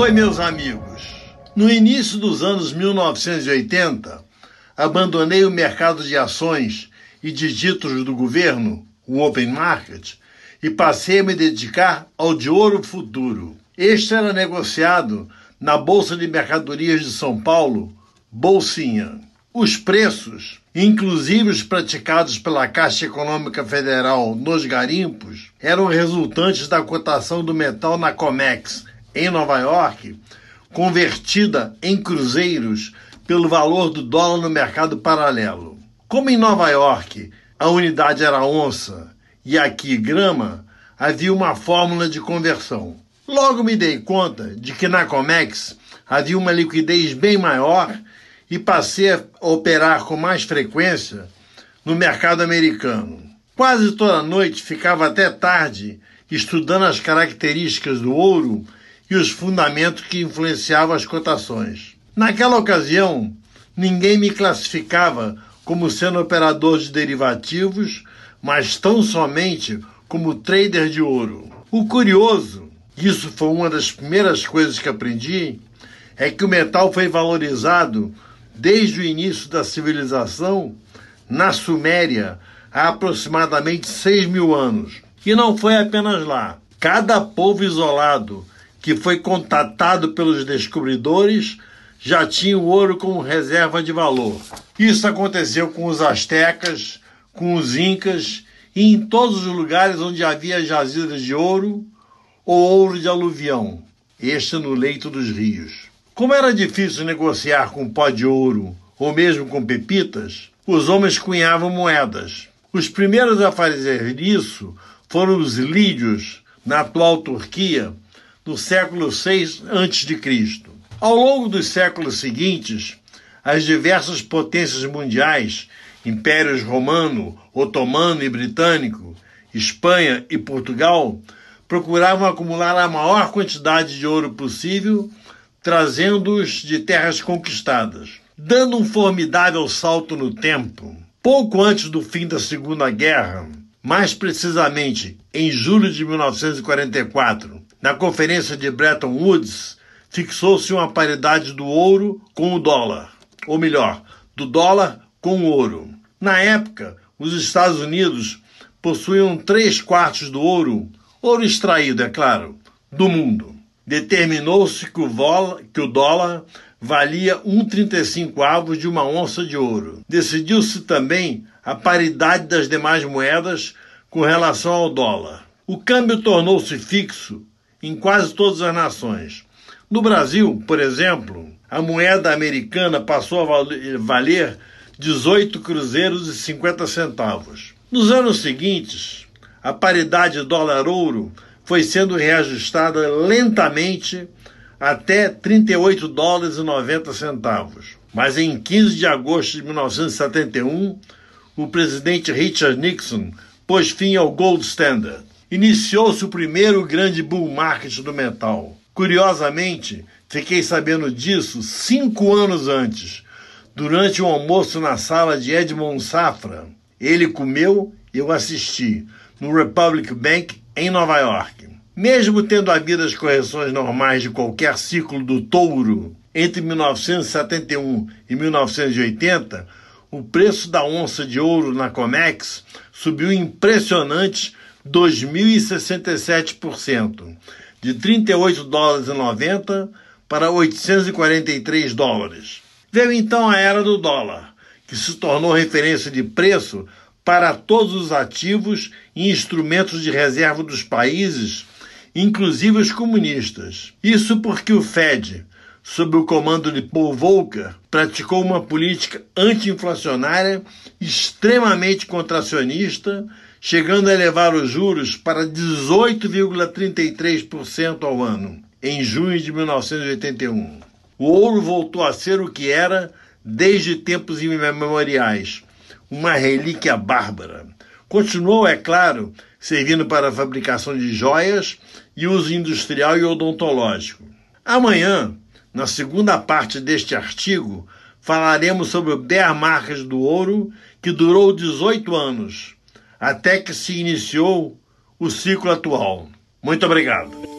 Oi, meus amigos. No início dos anos 1980, abandonei o mercado de ações e de títulos do governo, o Open Market, e passei a me dedicar ao de ouro futuro. Este era negociado na Bolsa de Mercadorias de São Paulo, Bolsinha. Os preços, inclusive os praticados pela Caixa Econômica Federal nos garimpos, eram resultantes da cotação do metal na COMEX, em Nova York, convertida em cruzeiros pelo valor do dólar no mercado paralelo. Como em Nova York a unidade era onça e aqui grama, havia uma fórmula de conversão. Logo me dei conta de que na Comex havia uma liquidez bem maior e passei a operar com mais frequência no mercado americano. Quase toda noite ficava até tarde estudando as características do ouro e os fundamentos que influenciavam as cotações. Naquela ocasião, ninguém me classificava como sendo operador de derivativos, mas tão somente como trader de ouro. O curioso, isso foi uma das primeiras coisas que aprendi, é que o metal foi valorizado desde o início da civilização na Suméria há aproximadamente 6 mil anos. E não foi apenas lá. Cada povo isolado que foi contatado pelos descobridores, já tinha o ouro como reserva de valor. Isso aconteceu com os astecas, com os incas e em todos os lugares onde havia jazidas de ouro ou ouro de aluvião, este no leito dos rios. Como era difícil negociar com pó de ouro ou mesmo com pepitas, os homens cunhavam moedas. Os primeiros a fazer isso foram os lídios, na atual Turquia, no século VI a.C. Ao longo dos séculos seguintes, as diversas potências mundiais, impérios romano, otomano e britânico, Espanha e Portugal, procuravam acumular a maior quantidade de ouro possível, trazendo-os de terras conquistadas. Dando um formidável salto no tempo, pouco antes do fim da Segunda Guerra, mais precisamente em julho de 1944, na conferência de Bretton Woods, fixou-se uma paridade do ouro com o dólar, ou melhor, do dólar com o ouro. Na época, os Estados Unidos possuíam três quartos do ouro, ouro extraído, é claro, do mundo. Determinou-se que, que, o dólar valia 1,35 avos de uma onça de ouro. Decidiu-se também a paridade das demais moedas com relação ao dólar. O câmbio tornou-se fixo em quase todas as nações. No Brasil, por exemplo, a moeda americana passou a valer 18 cruzeiros e 50 centavos. Nos anos seguintes, a paridade dólar-ouro foi sendo reajustada lentamente até 38 dólares e 90 centavos. Mas em 15 de agosto de 1971, o presidente Richard Nixon pôs fim ao Gold Standard iniciou-se o primeiro grande bull market do metal. Curiosamente, fiquei sabendo disso cinco anos antes, durante um almoço na sala de Edmond Safra. Ele comeu e eu assisti, no Republic Bank, em Nova York. Mesmo tendo havido as correções normais de qualquer ciclo do touro entre 1971 e 1980, o preço da onça de ouro na Comex subiu impressionantes 2.067%, de 38 dólares e 90 para 843 dólares. Veio então a era do dólar, que se tornou referência de preço para todos os ativos e instrumentos de reserva dos países, inclusive os comunistas. Isso porque o Fed, sob o comando de Paul Volcker, praticou uma política anti-inflacionária extremamente contracionista chegando a elevar os juros para 18,33% ao ano, em junho de 1981. O ouro voltou a ser o que era desde tempos imemoriais, uma relíquia bárbara. Continuou, é claro, servindo para a fabricação de joias e uso industrial e odontológico. Amanhã, na segunda parte deste artigo, falaremos sobre o bear market do ouro, que durou 18 anos até que se iniciou o ciclo atual. Muito obrigado.